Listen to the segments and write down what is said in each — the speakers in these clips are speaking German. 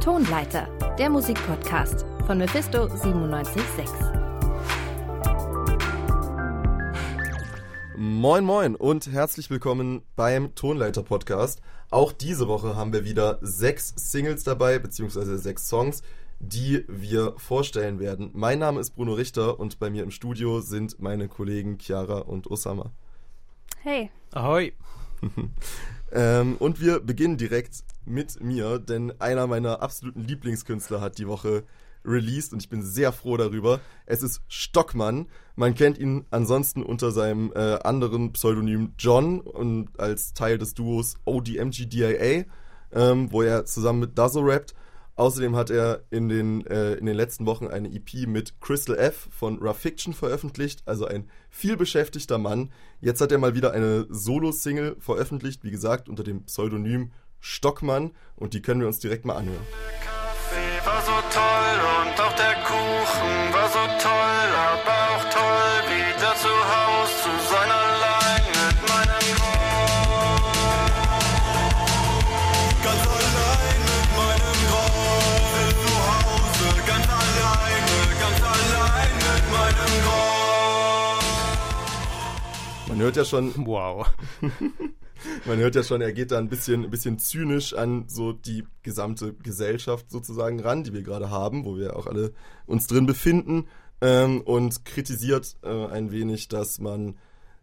Tonleiter, der Musikpodcast von Mephisto 976. Moin moin und herzlich willkommen beim Tonleiter Podcast. Auch diese Woche haben wir wieder sechs Singles dabei, beziehungsweise sechs Songs, die wir vorstellen werden. Mein Name ist Bruno Richter und bei mir im Studio sind meine Kollegen Chiara und Osama. Hey. Ahoi. ähm, und wir beginnen direkt mit mir, denn einer meiner absoluten Lieblingskünstler hat die Woche released und ich bin sehr froh darüber. Es ist Stockmann. Man kennt ihn ansonsten unter seinem äh, anderen Pseudonym John und als Teil des Duos ODMGDIA, ähm, wo er zusammen mit Dazzle rappt. Außerdem hat er in den, äh, in den letzten Wochen eine EP mit Crystal F von Rough Fiction veröffentlicht, also ein vielbeschäftigter Mann. Jetzt hat er mal wieder eine Solo-Single veröffentlicht, wie gesagt, unter dem Pseudonym Stockmann und die können wir uns direkt mal anhören. Der Kaffee war so toll und auch der Kuchen war so toll, aber auch toll, wieder zu Haus zu sein allein mit meinem Gott. Ganz allein mit meinem Gott. Zu Hause, ganz alleine, ganz allein mit meinem Gott. Man hört ja schon, Wow. man hört ja schon, er geht da ein bisschen, ein bisschen zynisch an so die gesamte Gesellschaft sozusagen ran, die wir gerade haben, wo wir auch alle uns drin befinden ähm, und kritisiert äh, ein wenig, dass man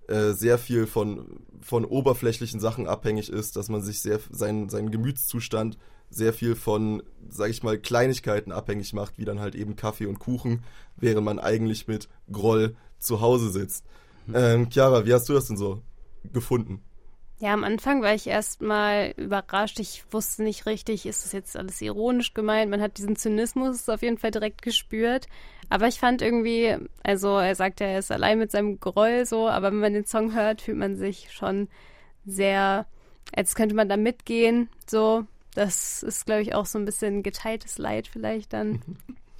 äh, sehr viel von, von oberflächlichen Sachen abhängig ist, dass man sich sehr, sein, seinen Gemütszustand sehr viel von, sag ich mal, Kleinigkeiten abhängig macht, wie dann halt eben Kaffee und Kuchen, während man eigentlich mit Groll zu Hause sitzt. Ähm, Chiara, wie hast du das denn so gefunden? Ja, am Anfang war ich erstmal überrascht. Ich wusste nicht richtig, ist das jetzt alles ironisch gemeint? Man hat diesen Zynismus auf jeden Fall direkt gespürt. Aber ich fand irgendwie, also er sagt ja, er ist allein mit seinem Groll so, aber wenn man den Song hört, fühlt man sich schon sehr, als könnte man da mitgehen. So, das ist, glaube ich, auch so ein bisschen geteiltes Leid vielleicht dann.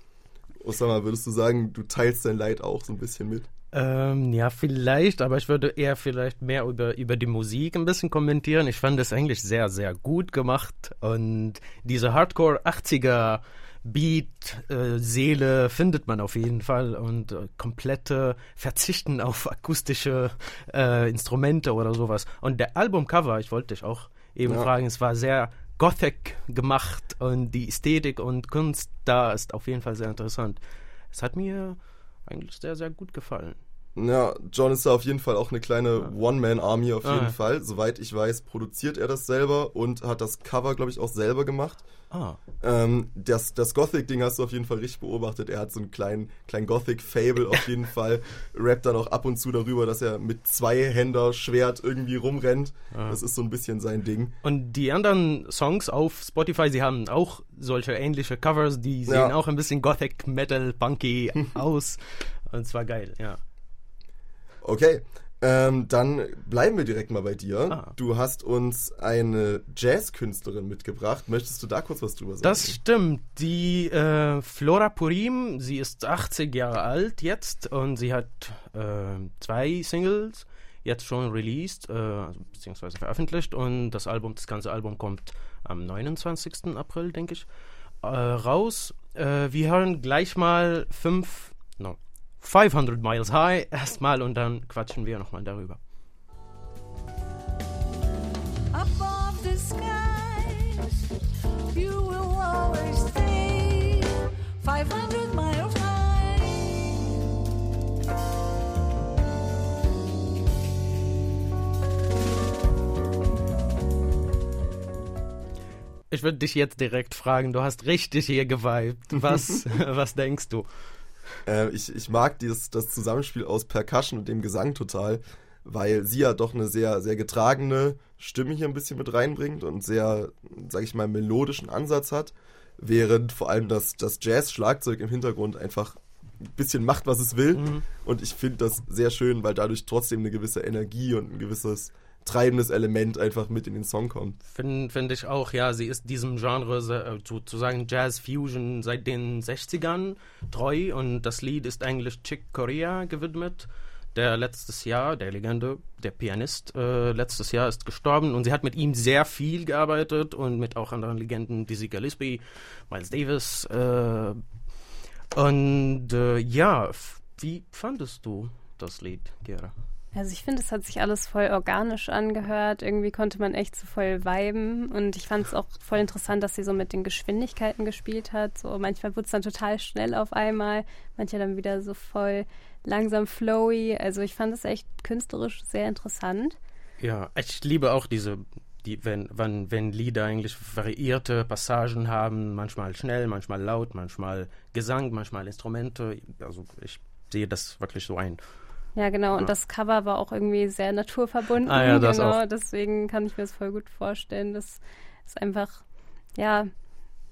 Osama, würdest du sagen, du teilst dein Leid auch so ein bisschen mit? Ähm, ja, vielleicht, aber ich würde eher vielleicht mehr über, über die Musik ein bisschen kommentieren. Ich fand es eigentlich sehr, sehr gut gemacht und diese Hardcore 80er Beat, äh, Seele findet man auf jeden Fall und äh, komplette Verzichten auf akustische äh, Instrumente oder sowas. Und der Albumcover, ich wollte dich auch eben Ja. fragen, es war sehr Gothic gemacht und die Ästhetik und Kunst da ist auf jeden Fall sehr interessant. Es hat mir eigentlich sehr, sehr gut gefallen. Ja, John ist da auf jeden Fall auch eine kleine One-Man-Army auf Ah, jeden ja. Fall. Soweit ich weiß, produziert er das selber und hat das Cover, glaube ich, auch selber gemacht. Ah, Ähm, das das Gothic-Ding hast du auf jeden Fall richtig beobachtet. Er hat so einen kleinen, kleinen Gothic-Fable auf jeden Fall. Rappt dann auch ab und zu darüber, dass er mit Zwei-Händer-Schwert irgendwie rumrennt. Das ist so ein bisschen sein Ding. Und die anderen Songs auf Spotify, sie haben auch solche ähnliche Covers, die sehen Ja. auch ein bisschen Gothic, Metal, Punky aus. Und es war geil, ja. Okay, ähm, dann bleiben wir direkt mal bei dir. Ah. Du hast uns eine Jazz-Künstlerin mitgebracht. Möchtest du da kurz was drüber sagen? Das stimmt. Die äh, Flora Purim, sie ist 80 Jahre alt jetzt und sie hat äh, zwei Singles jetzt schon released, äh, also beziehungsweise veröffentlicht und das Album, das ganze Album kommt am 29. April, denke ich, äh, raus. Äh, wir hören gleich mal fünf, no, 500 Miles High erstmal und dann quatschen wir nochmal darüber. above the skies. You will always stay 500 miles high. Ich würde dich jetzt direkt fragen, du hast richtig hier geweibt. Was, was denkst du? Äh, ich, ich mag dieses, das Zusammenspiel aus Percussion und dem Gesang total, weil sie ja doch eine sehr, sehr getragene Stimme hier ein bisschen mit reinbringt und sehr, sag ich mal, melodischen Ansatz hat, während vor allem das, das Jazz-Schlagzeug im Hintergrund einfach ein bisschen macht, was es will. Und ich finde das sehr schön, weil dadurch trotzdem eine gewisse Energie und ein gewisses treibendes Element einfach mit in den Song kommt. Finde find ich auch, ja, sie ist diesem Genre äh, sozusagen Jazz Fusion seit den 60ern treu und das Lied ist eigentlich Chick Corea gewidmet, der letztes Jahr, der Legende, der Pianist, äh, letztes Jahr ist gestorben und sie hat mit ihm sehr viel gearbeitet und mit auch anderen Legenden, Dizzy Gillespie, Miles Davis. Äh, und äh, ja, wie fandest du das Lied, Gera? Also ich finde, es hat sich alles voll organisch angehört. Irgendwie konnte man echt so voll viben. Und ich fand es auch voll interessant, dass sie so mit den Geschwindigkeiten gespielt hat. So manchmal wurde es dann total schnell auf einmal, manchmal dann wieder so voll langsam flowy. Also ich fand es echt künstlerisch sehr interessant. Ja, ich liebe auch diese, die, wenn, wenn, wenn Lieder eigentlich variierte Passagen haben, manchmal schnell, manchmal laut, manchmal Gesang, manchmal Instrumente. Also ich sehe das wirklich so ein. Ja, genau. Und Ja. das Cover war auch irgendwie sehr naturverbunden. Ah ja, das genau. auch. Deswegen kann ich mir das voll gut vorstellen. Das ist einfach, ja,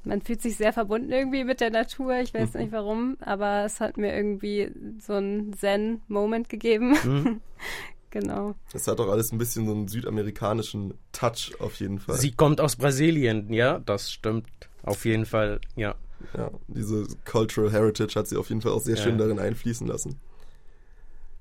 man fühlt sich sehr verbunden irgendwie mit der Natur. Ich weiß Mhm. nicht warum, aber es hat mir irgendwie so einen Zen-Moment gegeben. Mhm. genau. Es hat auch alles ein bisschen so einen südamerikanischen Touch auf jeden Fall. Sie kommt aus Brasilien, ja, das stimmt. Auf jeden Fall, ja. Ja, diese Cultural Heritage hat sie auf jeden Fall auch sehr Ja. schön darin einfließen lassen.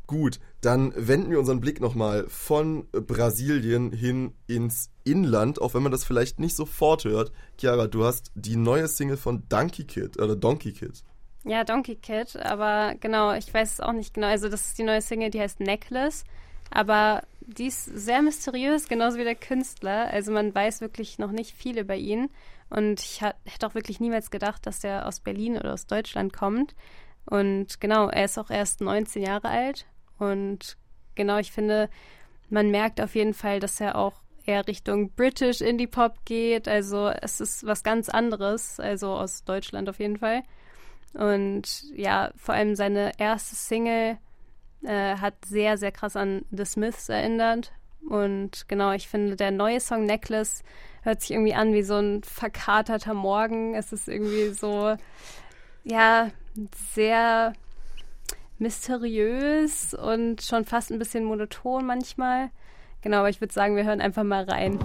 Gut, dann wenden wir unseren Blick nochmal von Brasilien hin ins Inland, auch wenn man das vielleicht nicht sofort hört. Chiara, du hast die neue Single von Donkey Kid oder Donkey Kid. Ja, Donkey Kid, aber genau, ich weiß es auch nicht genau. Also das ist die neue Single, die heißt Necklace, aber die ist sehr mysteriös, genauso wie der Künstler. Also man weiß wirklich noch nicht viel über ihn und ich hätte auch wirklich niemals gedacht, dass er aus Berlin oder aus Deutschland kommt. Und genau, er ist auch erst 19 Jahre alt und genau, ich finde, man merkt auf jeden Fall, dass er auch eher Richtung British Indie Pop geht. Also es ist was ganz anderes, also aus Deutschland auf jeden Fall. Und ja, vor allem seine erste Single äh, hat sehr, sehr krass an The Smiths erinnert. Und genau, ich finde, der neue Song Necklace hört sich irgendwie an wie so ein verkaterter Morgen. Es ist irgendwie so, ja, sehr mysteriös und schon fast ein bisschen monoton manchmal. Genau, aber ich würde sagen, wir hören einfach mal rein.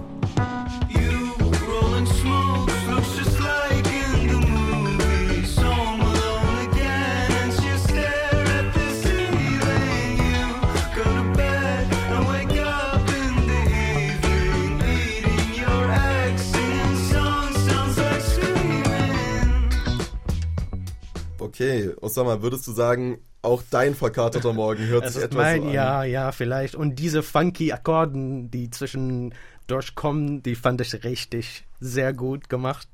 Okay, Osama, würdest du sagen, auch dein verkaterter Morgen hört Es sich etwas mein, so an? ja, ja, vielleicht. Und diese funky Akkorden, die zwischendurch kommen, die fand ich richtig sehr gut gemacht.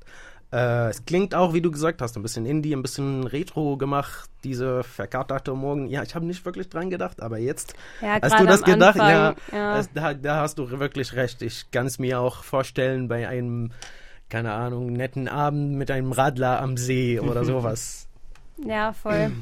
Äh, es klingt auch, wie du gesagt hast, ein bisschen Indie, ein bisschen Retro gemacht, diese verkaterte Morgen. Ja, ich habe nicht wirklich dran gedacht, aber jetzt Ja, Hast du das am gedacht? Anfang, ja, ja. Das, da, da hast du wirklich recht. Ich kann es mir auch vorstellen bei einem, keine Ahnung, netten Abend mit einem Radler am See oder sowas. Ja, voll.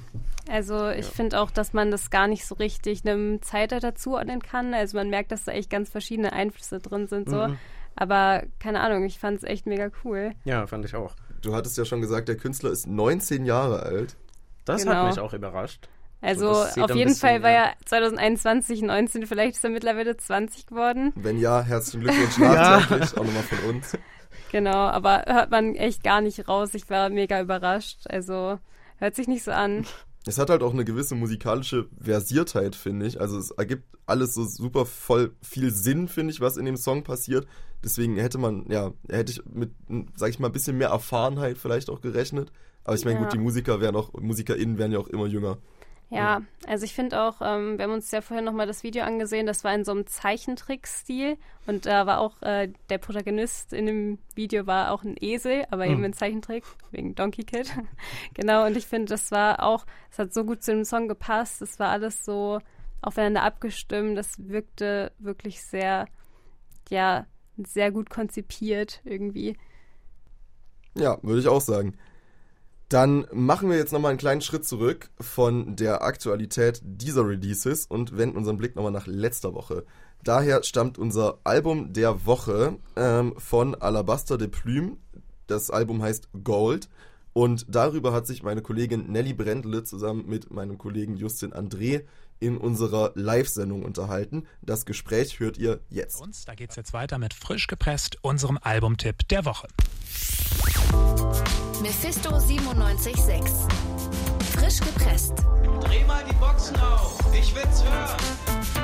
Also ich finde auch, dass man das gar nicht so richtig einem Zeitalter zuordnen kann. Also man merkt, dass da echt ganz verschiedene Einflüsse drin sind so. Mhm. Aber keine Ahnung, ich fand es echt mega cool. Ja, fand ich auch. Du hattest ja schon gesagt, der Künstler ist 19 Jahre alt. Das Genau. hat mich auch überrascht. Also sieht auf jeden bisschen, Fall war ja. er 2021, 19, vielleicht ist er mittlerweile 20 geworden. Wenn ja, herzlichen Glückwunsch nachträglich, auch nochmal von uns. Genau, aber hört man echt gar nicht raus. Ich war mega überrascht. Also hört sich nicht so an. Es hat halt auch eine gewisse musikalische Versiertheit, finde ich. Also es ergibt alles so super voll viel Sinn, finde ich, was in dem Song passiert. Deswegen hätte man, ja, hätte ich mit, sag ich mal, ein bisschen mehr Erfahrenheit vielleicht auch gerechnet. Aber ich meine, Ja. gut, die Musiker werden auch, MusikerInnen werden ja auch immer jünger. Ja, also ich finde auch, ähm, wir haben uns ja vorhin nochmal das Video angesehen, das war in so einem Zeichentrick-Stil und da war auch äh, der Protagonist in dem Video war auch ein Esel, aber eben Mhm. ein Zeichentrick, wegen Donkey Kid. genau, und ich finde, das war auch, es hat so gut zu dem Song gepasst, es war alles so aufeinander abgestimmt, das wirkte wirklich sehr, ja, sehr gut konzipiert irgendwie. Ja, würde ich auch sagen. Dann machen wir jetzt nochmal einen kleinen Schritt zurück von der Aktualität dieser Releases und wenden unseren Blick nochmal nach letzter Woche. Daher stammt unser Album der Woche ähm, von Alabaster de Plume. Das Album heißt Gold. Und darüber hat sich meine Kollegin Nelly Brendle zusammen mit meinem Kollegen Justin André in unserer Live-Sendung unterhalten. Das Gespräch hört ihr jetzt. uns. Da geht's jetzt weiter mit frisch gepresst, unserem Albumtipp der Woche. Mephisto 976. Frisch gepresst. Dreh mal die Boxen auf, ich will's hören.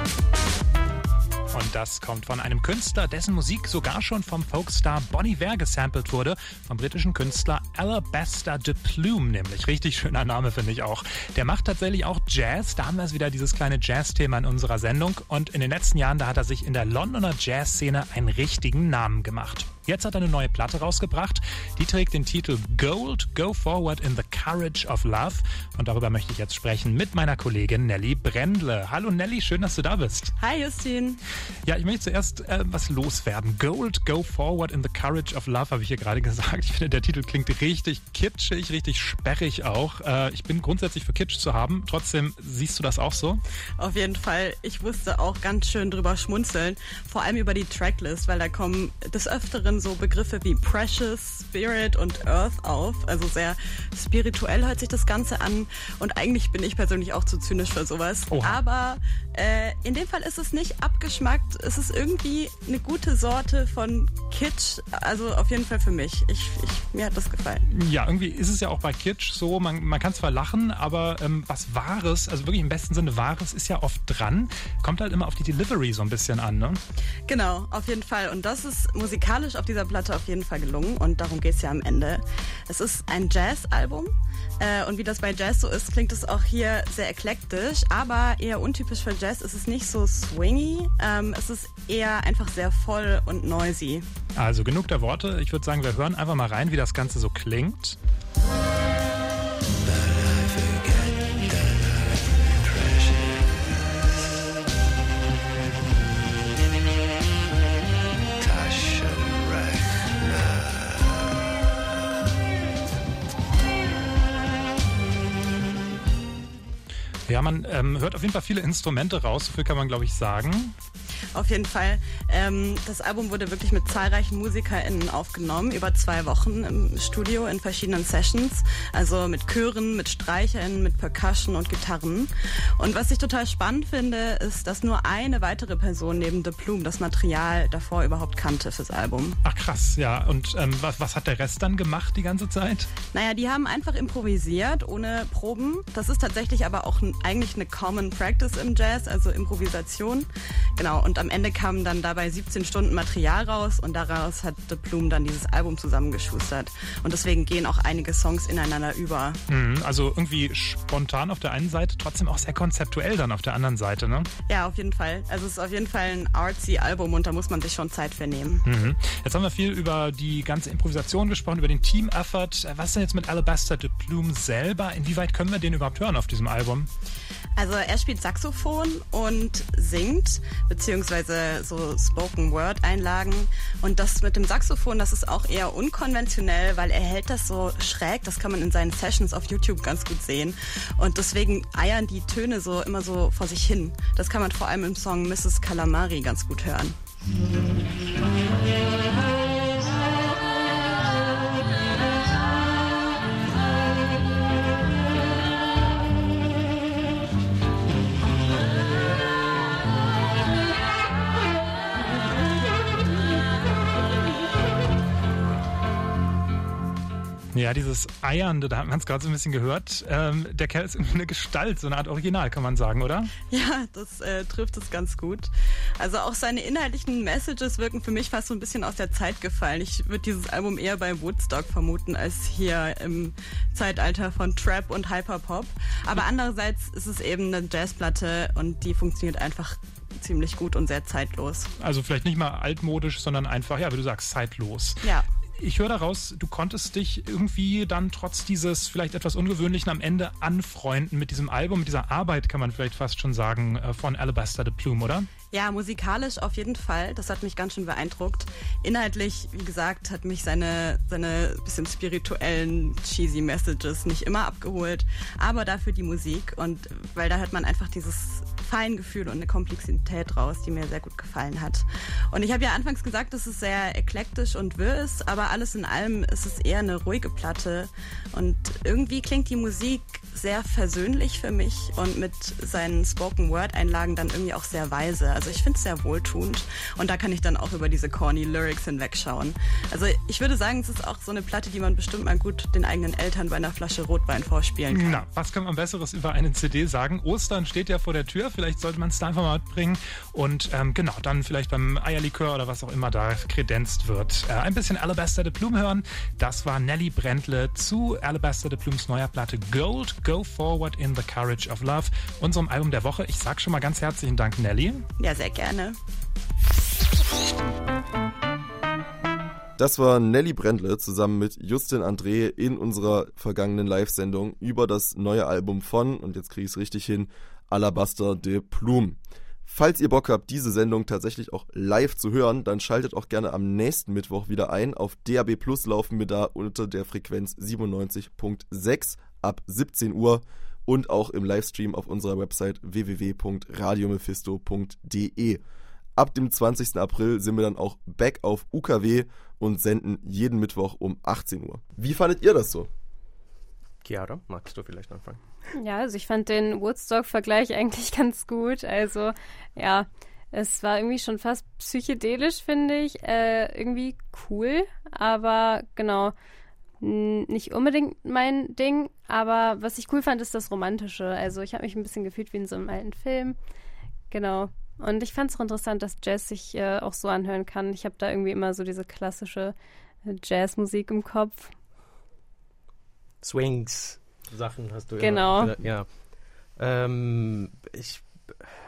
Und das kommt von einem Künstler, dessen Musik sogar schon vom Folkstar Bon Iver gesampelt wurde, vom britischen Künstler Alabaster de Plume, nämlich. Richtig schöner Name, finde ich auch. Der macht tatsächlich auch Jazz. Da haben wir es wieder, dieses kleine Jazz-Thema in unserer Sendung. Und in den letzten Jahren, da hat er sich in der Londoner Jazz-Szene einen richtigen Namen gemacht. Jetzt hat er eine neue Platte rausgebracht. Die trägt den Titel Gold, Go Forward in the Courage of Love. Und darüber möchte ich jetzt sprechen mit meiner Kollegin Nelly Brendle. Hallo Nelly, schön, dass du da bist. Hi Justin. Ja, ich möchte zuerst äh, was loswerden. Gold, Go Forward in the Courage of Love, habe ich hier gerade gesagt. Ich finde, der Titel klingt richtig kitschig, richtig sperrig auch. Äh, ich bin grundsätzlich für Kitsch zu haben. Trotzdem, siehst du das auch so? Auf jeden Fall. Ich musste auch ganz schön drüber schmunzeln. Vor allem über die Tracklist, weil da kommen des Öfteren so Begriffe wie Precious, Spirit und Earth auf. Also sehr spirituell hört sich das Ganze an. Und eigentlich bin ich persönlich auch zu zynisch für sowas. Oha. Aber äh, in dem Fall ist es nicht abgeschmackt. Es ist irgendwie eine gute Sorte von Kitsch. Also auf jeden Fall für mich. Ich, ich, mir hat das gefallen. Ja, irgendwie ist es ja auch bei Kitsch so, man, man kann zwar lachen, aber ähm, was Wahres, also wirklich im besten Sinne Wahres, ist ja oft dran. Kommt halt immer auf die Delivery so ein bisschen an, ne? Genau, auf jeden Fall. Und das ist musikalisch auf dieser Platte auf jeden Fall gelungen und darum geht's ja am Ende. Es ist ein Jazz-Album äh, und wie das bei Jazz so ist, klingt es auch hier sehr eklektisch, aber eher untypisch für Jazz. Es ist nicht so swingy, ähm, es ist eher einfach sehr voll und noisy. Also genug der Worte. Ich würde sagen, wir hören einfach mal rein, wie das Ganze so klingt. Ja, man ähm, hört auf jeden Fall viele Instrumente raus, so viel kann man, glaube ich, sagen. Auf jeden Fall. Ähm, das Album wurde wirklich mit zahlreichen MusikerInnen aufgenommen, über zwei Wochen im Studio in verschiedenen Sessions. Also mit Chören, mit Streichern, mit Percussion und Gitarren. Und was ich total spannend finde, ist, dass nur eine weitere Person neben The Plume das Material davor überhaupt kannte fürs Album. Ach krass, ja. Und ähm, was, was hat der Rest dann gemacht die ganze Zeit? Naja, die haben einfach improvisiert, ohne Proben. Das ist tatsächlich aber auch eigentlich eine Common Practice im Jazz, also Improvisation. Genau, und am Ende kamen dann dabei 17 Stunden Material raus und daraus hat The Plume dann dieses Album zusammengeschustert. Und deswegen gehen auch einige Songs ineinander über. Mhm, also irgendwie spontan auf der einen Seite, trotzdem auch sehr konzeptuell dann auf der anderen Seite, ne? Ja, auf jeden Fall. Also es ist auf jeden Fall ein artsy Album und da muss man sich schon Zeit für nehmen. Mhm. Jetzt haben wir viel über die ganze Improvisation gesprochen, über den Team-Effort. Was ist denn jetzt mit Alabaster de Plume selber? Inwieweit können wir den überhaupt hören auf diesem Album? Also er spielt Saxophon und singt, beziehungsweise so Spoken Word Einlagen. Und das mit dem Saxophon, das ist auch eher unkonventionell, weil er hält das so schräg. Das kann man in seinen Sessions auf YouTube ganz gut sehen. Und deswegen eiern die Töne so immer so vor sich hin. Das kann man vor allem im Song Mrs. Calamari ganz gut hören. Ja, dieses Eiernde, da hat man es gerade so ein bisschen gehört. Ähm, der Kerl ist eine Gestalt, so eine Art Original, kann man sagen, oder? Ja, das äh, trifft es ganz gut. Also auch seine inhaltlichen Messages wirken für mich fast so ein bisschen aus der Zeit gefallen. Ich würde dieses Album eher bei Woodstock vermuten als hier im Zeitalter von Trap und Hyperpop. Aber andererseits ist es eben eine Jazzplatte und die funktioniert einfach ziemlich gut und sehr zeitlos. Also vielleicht nicht mal altmodisch, sondern einfach, ja, wie du sagst, zeitlos. Ja. Ich höre daraus, du konntest dich irgendwie dann trotz dieses vielleicht etwas ungewöhnlichen am Ende anfreunden mit diesem Album, mit dieser Arbeit, kann man vielleicht fast schon sagen, äh, von Alabaster de Plume, oder? Ja, musikalisch auf jeden Fall. Das hat mich ganz schön beeindruckt. Inhaltlich, wie gesagt, hat mich seine, seine bisschen spirituellen, cheesy Messages nicht immer abgeholt. Aber dafür die Musik. Und weil da hört man einfach dieses Feingefühl und eine Komplexität raus, die mir sehr gut gefallen hat. Und ich habe ja anfangs gesagt, dass es sehr eklektisch und wirr ist, aber alles in allem ist es eher eine ruhige Platte. Und irgendwie klingt die Musik sehr versöhnlich für mich und mit seinen Spoken-Word-Einlagen dann irgendwie auch sehr weise. Also ich finde es sehr wohltuend und da kann ich dann auch über diese corny Lyrics hinwegschauen. Also ich würde sagen, es ist auch so eine Platte, die man bestimmt mal gut den eigenen Eltern bei einer Flasche Rotwein vorspielen kann. Na, was kann man Besseres über eine CD sagen? Ostern steht ja vor der Tür, vielleicht sollte man es da einfach mal mitbringen und ähm, genau, dann vielleicht beim Eierlikör oder was auch immer da kredenzt wird. Äh, ein bisschen Alabaster de Plume hören. Das war Nelly Brentle zu Alabaster de Plumes neuer Platte Gold, Go Forward in the Courage of Love, unserem Album der Woche. Ich sag schon mal ganz herzlichen Dank, Nelly. Ja, sehr gerne. Das war Nelly Brendle zusammen mit Justin André in unserer vergangenen Live-Sendung über das neue Album von, und jetzt kriege ich es richtig hin, Alabaster de Plume. Falls ihr Bock habt, diese Sendung tatsächlich auch live zu hören, dann schaltet auch gerne am nächsten Mittwoch wieder ein. Auf DAB Plus laufen wir da unter der Frequenz 97.6 ab 17 Uhr und auch im Livestream auf unserer Website www.radiomephisto.de. Ab dem 20. April sind wir dann auch back auf UKW und senden jeden Mittwoch um 18 Uhr. Wie fandet ihr das so? Chiara, magst du vielleicht anfangen? Ja, also ich fand den Woodstock-Vergleich eigentlich ganz gut. Also ja, es war irgendwie schon fast psychedelisch, finde ich. Äh, irgendwie cool, aber genau, nicht unbedingt mein Ding. Aber was ich cool fand, ist das Romantische. Also ich habe mich ein bisschen gefühlt wie in so einem alten Film. Genau. Und ich fand es auch interessant, dass Jazz sich äh, auch so anhören kann. Ich habe da irgendwie immer so diese klassische äh, Jazzmusik im Kopf. Swings Sachen hast du Genau. immer. Ja. Ähm, ich,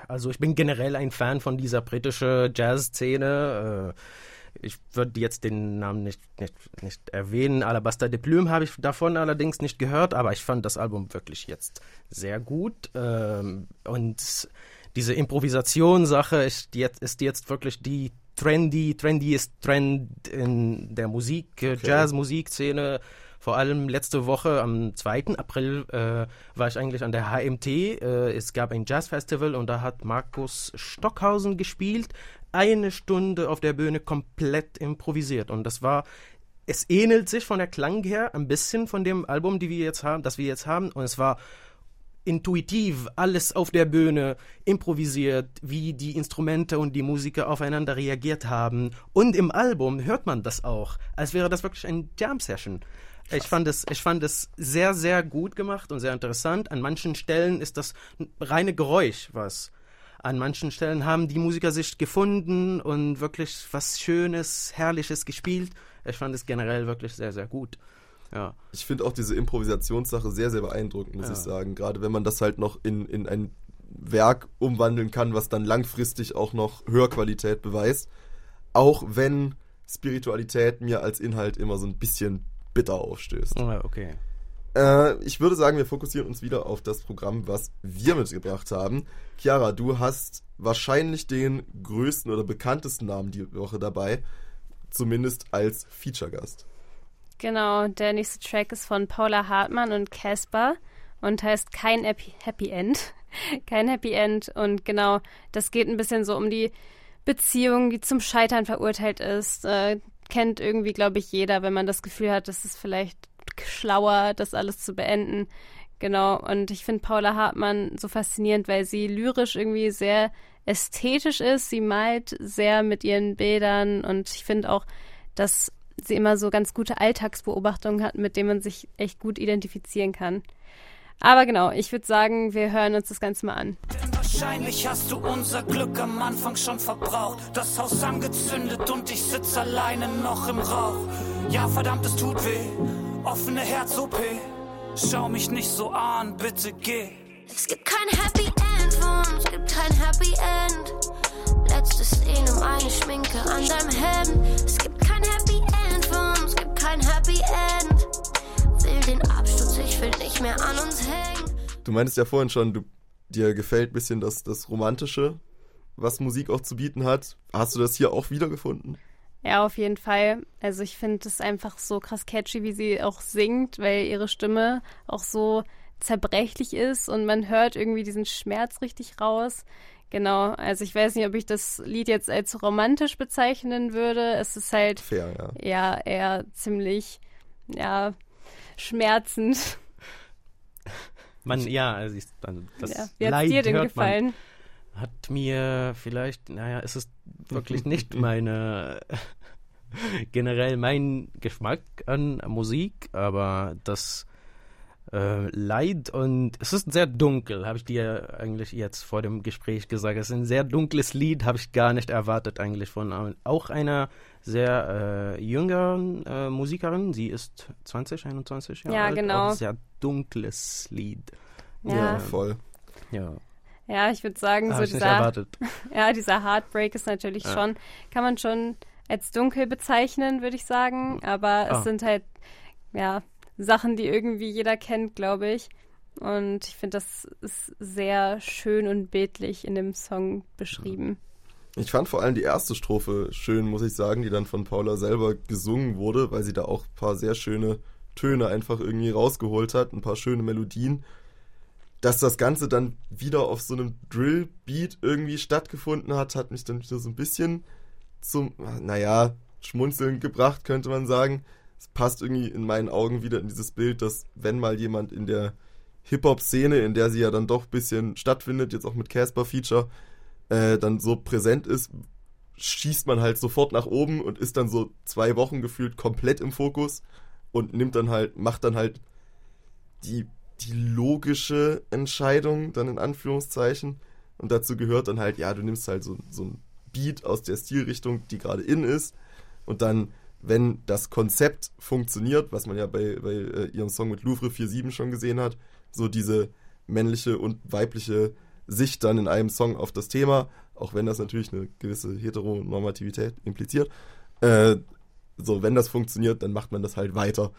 also ich bin generell ein Fan von dieser britischen Jazz-Szene. Äh, ich würde jetzt den Namen nicht, nicht, nicht erwähnen. Alabaster de Plume habe ich davon allerdings nicht gehört, aber ich fand das Album wirklich jetzt sehr gut. Ähm, und diese Improvisationssache ist jetzt, ist jetzt wirklich die trendy, trendiest Trend in der Musik, äh, Jazz-Musikszene. Vor allem letzte Woche am 2. April äh, war ich eigentlich an der HMT. Äh, es gab ein Jazzfestival und da hat Markus Stockhausen gespielt. Eine Stunde auf der Bühne komplett improvisiert. Und das war, es ähnelt sich von der Klang her ein bisschen von dem Album, die wir jetzt haben, das wir jetzt haben. Und es war intuitiv alles auf der Bühne improvisiert, wie die Instrumente und die Musiker aufeinander reagiert haben. Und im Album hört man das auch, als wäre das wirklich ein Jam-Session. Ich fand, es, ich fand es sehr, sehr gut gemacht und sehr interessant. An manchen Stellen ist das ein reine Geräusch, was. An manchen Stellen haben die Musiker sich gefunden und wirklich was Schönes, Herrliches gespielt. Ich fand es generell wirklich sehr, sehr gut. Ja. Ich finde auch diese Improvisationssache sehr, sehr beeindruckend, muss Ja. ich sagen. Gerade wenn man das halt noch in, in ein Werk umwandeln kann, was dann langfristig auch noch Hörqualität beweist. Auch wenn Spiritualität mir als Inhalt immer so ein bisschen bitter aufstößt. Ah, okay. Äh, ich würde sagen, wir fokussieren uns wieder auf das Programm, was wir mitgebracht haben. Chiara, du hast wahrscheinlich den größten oder bekanntesten Namen die Woche dabei, zumindest als Feature-Gast. Genau, der nächste Track ist von Paula Hartmann und Casper und heißt Kein Happy, Happy End. Kein Happy End. Und genau, das geht ein bisschen so um die Beziehung, die zum Scheitern verurteilt ist. Äh, kennt irgendwie, glaube ich, jeder, wenn man das Gefühl hat, es ist vielleicht schlauer, das alles zu beenden. Genau, und ich finde Paula Hartmann so faszinierend, weil sie lyrisch irgendwie sehr ästhetisch ist. Sie malt sehr mit ihren Bildern und ich finde auch, dass sie immer so ganz gute Alltagsbeobachtungen hat, mit denen man sich echt gut identifizieren kann. Aber genau, ich würde sagen, wir hören uns das Ganze mal an. Wahrscheinlich hast du unser Glück am Anfang schon verbraucht. Das Haus angezündet und ich sitz alleine noch im Rauch. Ja, verdammt, es tut weh. Offene Herz-OP. Schau mich nicht so an, bitte geh. Es gibt kein Happy End für uns, gibt kein Happy End. Letzte Szene, meine Schminke an deinem Hemd. Es gibt kein Happy End für uns, gibt kein Happy End. Will den Absturz, ich will nicht mehr an uns hängen. Du meintest ja vorhin schon, du, dir gefällt ein bisschen das, das Romantische, was Musik auch zu bieten hat. Hast du das hier auch wiedergefunden? Ja, auf jeden Fall. Also ich finde es einfach so krass catchy, wie sie auch singt, weil ihre Stimme auch so zerbrechlich ist und man hört irgendwie diesen Schmerz richtig raus. Genau, also ich weiß nicht, ob ich das Lied jetzt als romantisch bezeichnen würde. Es ist halt Fair, ja. ja eher ziemlich ja schmerzend. Man, ja, also ich, also das Ja. Wie hat Leid dir denn gefallen? Man, hat mir vielleicht, naja, es ist wirklich nicht meine, generell mein Geschmack an Musik, aber das äh, Leid und es ist sehr dunkel, habe ich dir eigentlich jetzt vor dem Gespräch gesagt. Es ist ein sehr dunkles Lied, habe ich gar nicht erwartet eigentlich von auch einer sehr äh, jüngeren äh, Musikerin. Sie ist 20, 21 Jahre Ja, alt. genau. Auch ein sehr dunkles Lied. Ja. Ja, voll. Ja, Ja, ich würde sagen, so ich nicht dieser, erwartet. ja, dieser Heartbreak ist natürlich Ja. schon, kann man schon als dunkel bezeichnen, würde ich sagen. Aber Ah. es sind halt, ja, Sachen, die irgendwie jeder kennt, glaube ich. Und ich finde, das ist sehr schön und bildlich in dem Song beschrieben. Ich fand vor allem die erste Strophe schön, muss ich sagen, die dann von Paula selber gesungen wurde, weil sie da auch ein paar sehr schöne Töne einfach irgendwie rausgeholt hat, ein paar schöne Melodien. Dass das Ganze dann wieder auf so einem Drill-Beat irgendwie stattgefunden hat, hat mich dann wieder so ein bisschen zum, naja, Schmunzeln gebracht, könnte man sagen. Es passt irgendwie in meinen Augen wieder in dieses Bild, dass wenn mal jemand in der Hip-Hop-Szene, in der sie ja dann doch ein bisschen stattfindet, jetzt auch mit Casper-Feature, äh, dann so präsent ist, schießt man halt sofort nach oben und ist dann so zwei Wochen gefühlt komplett im Fokus und nimmt dann halt, macht dann halt die, die logische Entscheidung, dann in Anführungszeichen. Und dazu gehört dann halt, ja, du nimmst halt so, so ein Beat aus der Stilrichtung, die gerade in ist. Und dann, wenn das Konzept funktioniert, was man ja bei, bei äh, ihrem Song mit Louvre 4.7 schon gesehen hat, so diese männliche und weibliche Sicht dann in einem Song auf das Thema, auch wenn das natürlich eine gewisse Heteronormativität impliziert. Äh, so, wenn das funktioniert, dann macht man das halt weiter.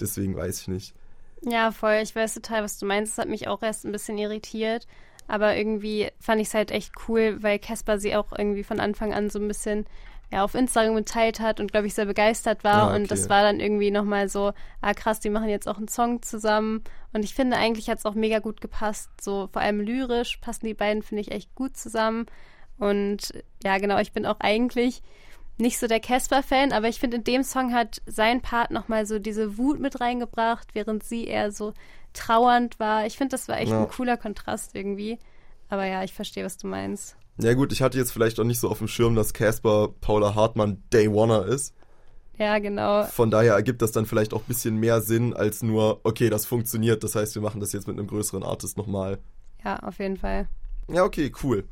Deswegen weiß ich nicht. Ja, voll. Ich weiß total, was du meinst. Das hat mich auch erst ein bisschen irritiert. Aber irgendwie fand ich es halt echt cool, weil Casper sie auch irgendwie von Anfang an so ein bisschen ja, auf Instagram geteilt hat und, glaube ich, sehr begeistert war. Ah, okay. Und das war dann irgendwie nochmal so, ah krass, die machen jetzt auch einen Song zusammen. Und ich finde, eigentlich hat es auch mega gut gepasst. So vor allem lyrisch passen die beiden, finde ich, echt gut zusammen. Und ja, genau, ich bin auch eigentlich nicht so der Casper-Fan, aber ich finde, in dem Song hat sein Part nochmal so diese Wut mit reingebracht, während sie eher so trauernd war. Ich finde, das war echt Ja. ein cooler Kontrast irgendwie. Aber ja, ich verstehe, was du meinst. Ja gut, ich hatte jetzt vielleicht auch nicht so auf dem Schirm, dass Casper Paula Hartmann Day Oneer ist. Ja, genau. Von daher ergibt das dann vielleicht auch ein bisschen mehr Sinn als nur, okay, das funktioniert, das heißt, wir machen das jetzt mit einem größeren Artist nochmal. Ja, auf jeden Fall. Ja, okay, cool.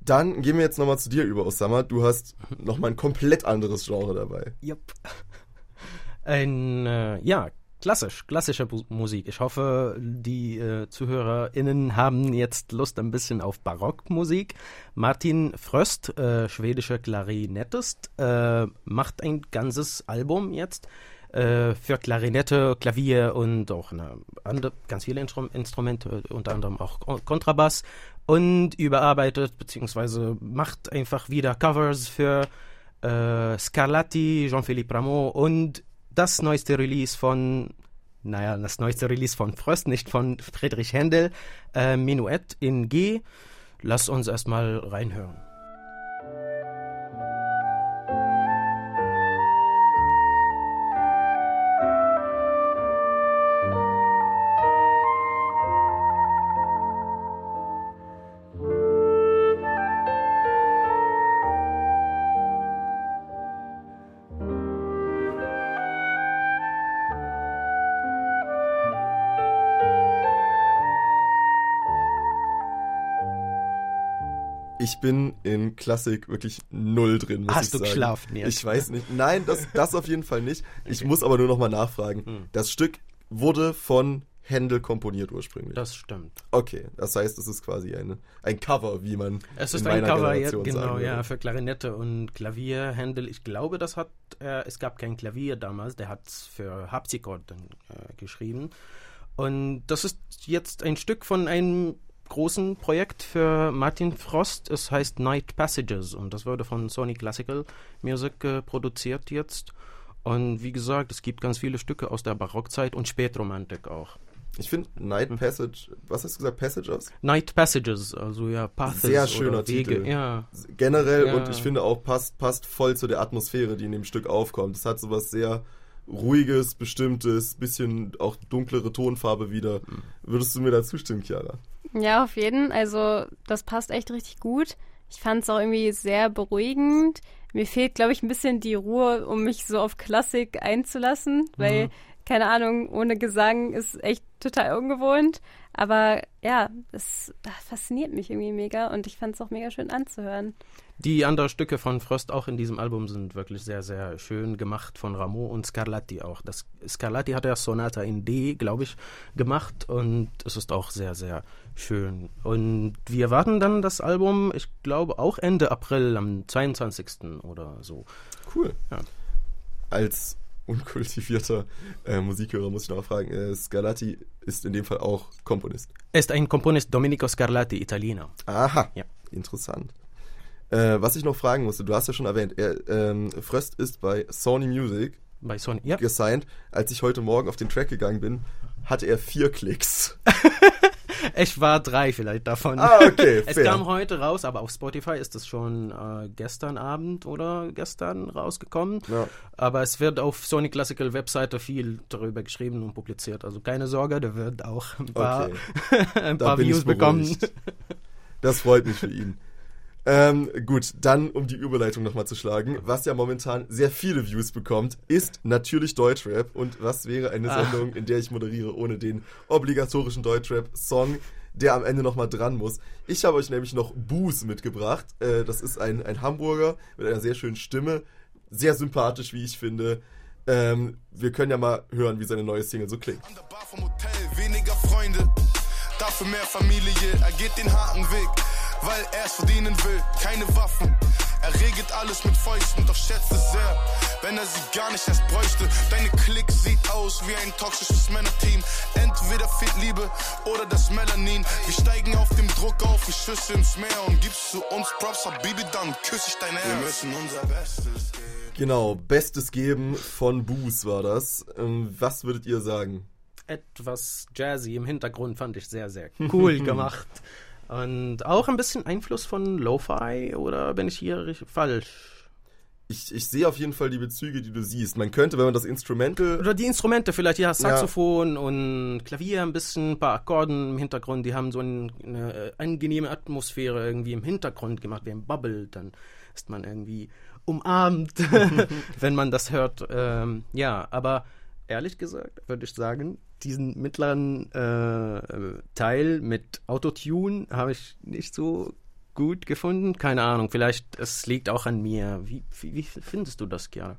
Dann gehen wir jetzt nochmal zu dir über, Osama. Du hast nochmal ein komplett anderes Genre dabei. Yep. Ein, äh, ja, klassisch, klassische Musik. Ich hoffe, die äh, ZuhörerInnen haben jetzt Lust ein bisschen auf Barockmusik. Martin Fröst, äh, schwedischer Klarinettist, äh, macht ein ganzes Album jetzt äh, für Klarinette, Klavier und auch eine andere, ganz viele Instrum Instrumente, unter anderem auch Kon- Kontrabass und überarbeitet beziehungsweise macht einfach wieder Covers für äh, Scarlatti, Jean-Philippe Rameau und das neueste Release von, naja, das neueste Release von Fröst, nicht von Friedrich Händel, äh, Menuett in G. Lass uns erstmal reinhören. Ich bin in Klassik wirklich null drin, muss Hast ich du sagen. geschlafen jetzt? Ich weiß nicht. Nein, das, das auf jeden Fall nicht. Ich muss aber nur nochmal nachfragen. Hm. Das Stück wurde von Händel komponiert ursprünglich. Das stimmt. Okay, das heißt, es ist quasi eine, ein Cover, wie man Es in ist ein meiner Cover, ja, Generation genau, sagen würde. ja, für Klarinette und Klavier. Händel, ich glaube, das hat, äh, es gab kein Klavier damals, der hat es für Harpsichord dann, äh, geschrieben. Und das ist jetzt ein Stück von einem großen Projekt für Martin Frost. Es heißt Night Passages und das wurde von Sony Classical Music äh, produziert jetzt. Und wie gesagt, es gibt ganz viele Stücke aus der Barockzeit und Spätromantik auch. Ich finde Night Passage, was hast du gesagt, Passages? Night Passages, also ja, Paths Sehr schöner Wege. Titel. Ja. Generell Ja. und ich finde auch passt, passt voll zu der Atmosphäre, die in dem Stück aufkommt. Es hat sowas sehr ruhiges, bestimmtes, bisschen auch dunklere Tonfarbe wieder. Mhm. Würdest du mir da zustimmen, Chiara? Ja, auf jeden. Also das passt echt richtig gut. Ich fand es auch irgendwie sehr beruhigend. Mir fehlt, glaube ich, ein bisschen die Ruhe, um mich so auf Klassik einzulassen, weil, keine Ahnung, ohne Gesang ist echt total ungewohnt. Aber ja, es das fasziniert mich irgendwie mega und ich fand es auch mega schön anzuhören. Die anderen Stücke von Frost auch in diesem Album sind wirklich sehr, sehr schön gemacht von Rameau und Scarlatti auch. Das Scarlatti hat ja Sonata in D, glaube ich, gemacht und es ist auch sehr, sehr schön. Und wir erwarten dann das Album, ich glaube auch Ende April, am 22. oder so. Cool. Ja. Als unkultivierter äh, Musikhörer muss ich noch fragen, äh, Scarlatti ist in dem Fall auch Komponist. Er ist ein Komponist Domenico Scarlatti, Italiener. Aha, Ja. interessant. Äh, was ich noch fragen musste, du hast ja schon erwähnt, er, ähm, Fröst ist bei Sony Music Bei Sony. Ja. gesigned. Als ich heute Morgen auf den Track gegangen bin, hatte er vier Klicks. Ich war drei vielleicht davon. Ah, okay, es fair. kam heute raus, aber auf Spotify ist es schon äh, gestern Abend oder gestern rausgekommen. Ja. Aber es wird auf Sony Classical Webseite viel darüber geschrieben und publiziert. Also keine Sorge, da wird auch ein paar, Okay. ein paar Views bekommen. Das freut mich für ihn. Ähm, gut, dann um die Überleitung nochmal zu schlagen, was ja momentan sehr viele Views bekommt, ist natürlich Deutschrap. Und was wäre eine Ah. Sendung, in der ich moderiere, ohne den obligatorischen Deutschrap-Song, der am Ende nochmal dran muss. Ich habe euch nämlich noch Boos mitgebracht. Äh, das ist ein, ein Hamburger mit einer sehr schönen Stimme. Sehr sympathisch, wie ich finde. Ähm, wir können ja mal hören, wie seine neue Single so klingt. An der Bar vom Hotel, weniger Freunde, dafür mehr Familie. Er geht den harten Weg, weil er es verdienen will. Keine Waffen, er regelt alles mit Fäusten, doch schätze sehr, wenn er sie gar nicht erst bräuchte. Deine Klick sieht aus wie ein toxisches Männerteam. Entweder fehlt Liebe oder das Melanin. Wir steigen auf dem Druck auf wie Schüsse ins Meer und gibst du uns Props, Habibi, dann küsse ich dein Herz. Wir müssen unser Bestes geben. Genau, Bestes geben von Boos war das. Ähm, was würdet ihr sagen? Etwas jazzy im Hintergrund fand ich sehr, sehr cool gemacht. Und auch ein bisschen Einfluss von Lo-Fi oder bin ich hier richtig falsch? Ich, ich sehe auf jeden Fall die Bezüge, die du siehst. Man könnte, wenn man das Instrumental. Oder die Instrumente vielleicht, ja, Saxophon und Klavier, ein bisschen, ein paar Akkorden im Hintergrund, die haben so ein, eine äh, angenehme Atmosphäre irgendwie im Hintergrund gemacht, wie ein Bubble, dann ist man irgendwie umarmt, wenn man das hört. Ähm, ja, aber ehrlich gesagt würde ich sagen, diesen mittleren äh, Teil mit Autotune habe ich nicht so gut gefunden. Keine Ahnung, vielleicht es liegt auch an mir. Wie, wie, wie findest du das, Chiara?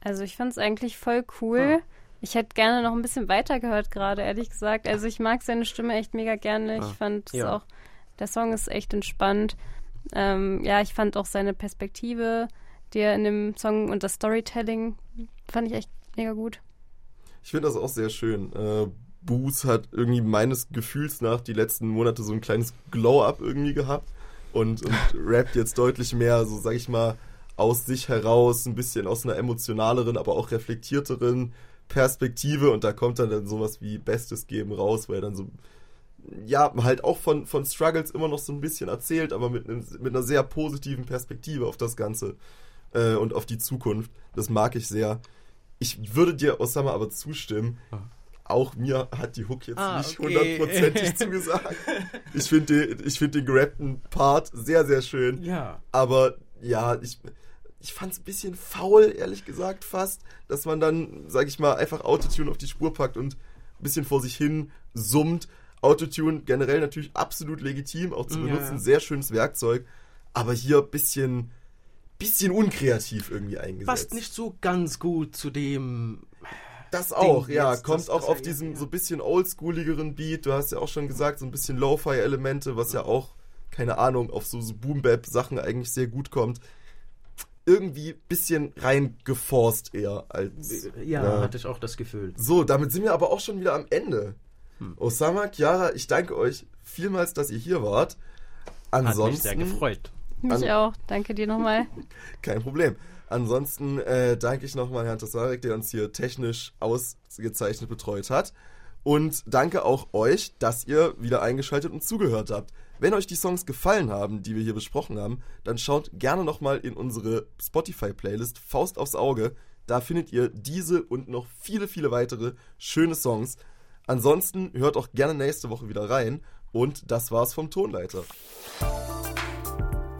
Also ich fand es eigentlich voll cool. Ich hätte gerne noch ein bisschen weiter gehört gerade, ehrlich gesagt. Also ich mag seine Stimme echt mega gerne. Ah, Ich fand es ja. auch, der Song ist echt entspannt. Ähm, ja, ich fand auch seine Perspektive, die er in dem Song und das Storytelling fand ich echt mega gut. Ich finde das auch sehr schön. Äh, Boos hat irgendwie meines Gefühls nach die letzten Monate so ein kleines Glow-Up irgendwie gehabt und, und rappt jetzt deutlich mehr, so sag ich mal, aus sich heraus, ein bisschen aus einer emotionaleren, aber auch reflektierteren Perspektive und da kommt dann, dann sowas wie Bestes geben raus, weil er dann so, ja, halt auch von, von Struggles immer noch so ein bisschen erzählt, aber mit, einem, mit einer sehr positiven Perspektive auf das Ganze äh, und auf die Zukunft. Das mag ich sehr. Ich würde dir, Osama, aber zustimmen. Auch mir hat die Hook jetzt Ah, nicht okay. hundertprozentig zugesagt. Ich finde den, ich find den gerappten Part sehr, sehr schön. Ja. Aber ja, ich, ich fand es ein bisschen faul, ehrlich gesagt, fast, dass man dann, sag ich mal, einfach Autotune auf die Spur packt und ein bisschen vor sich hin summt. Autotune generell natürlich absolut legitim, auch zu Ja. benutzen, sehr schönes Werkzeug, aber hier ein bisschen, bisschen unkreativ irgendwie eingesetzt. Passt nicht so ganz gut zu dem. Das auch, Ding ja. jetzt, kommt das- auch das auf diesen ja. so ein bisschen oldschooligeren Beat. Du hast ja auch schon gesagt, so ein bisschen Lo-Fi-Elemente, was ja auch, keine Ahnung, auf so, so Boom-Bap-Sachen eigentlich sehr gut kommt. Irgendwie ein bisschen reingeforst eher als. Ja, hatte ich auch das Gefühl. So, damit sind wir aber auch schon wieder am Ende. Hm. Osama, Chiara, ich danke euch vielmals, dass ihr hier wart. Hat mich Ansonsten. sehr gefreut. Mich auch. Danke dir nochmal. Kein Problem. Ansonsten äh, danke ich nochmal Herrn Tasarek, der uns hier technisch ausgezeichnet betreut hat. Und danke auch euch, dass ihr wieder eingeschaltet und zugehört habt. Wenn euch die Songs gefallen haben, die wir hier besprochen haben, dann schaut gerne nochmal in unsere Spotify-Playlist Faust aufs Auge. Da findet ihr diese und noch viele, viele weitere schöne Songs. Ansonsten hört auch gerne nächste Woche wieder rein. Und das war's vom Tonleiter.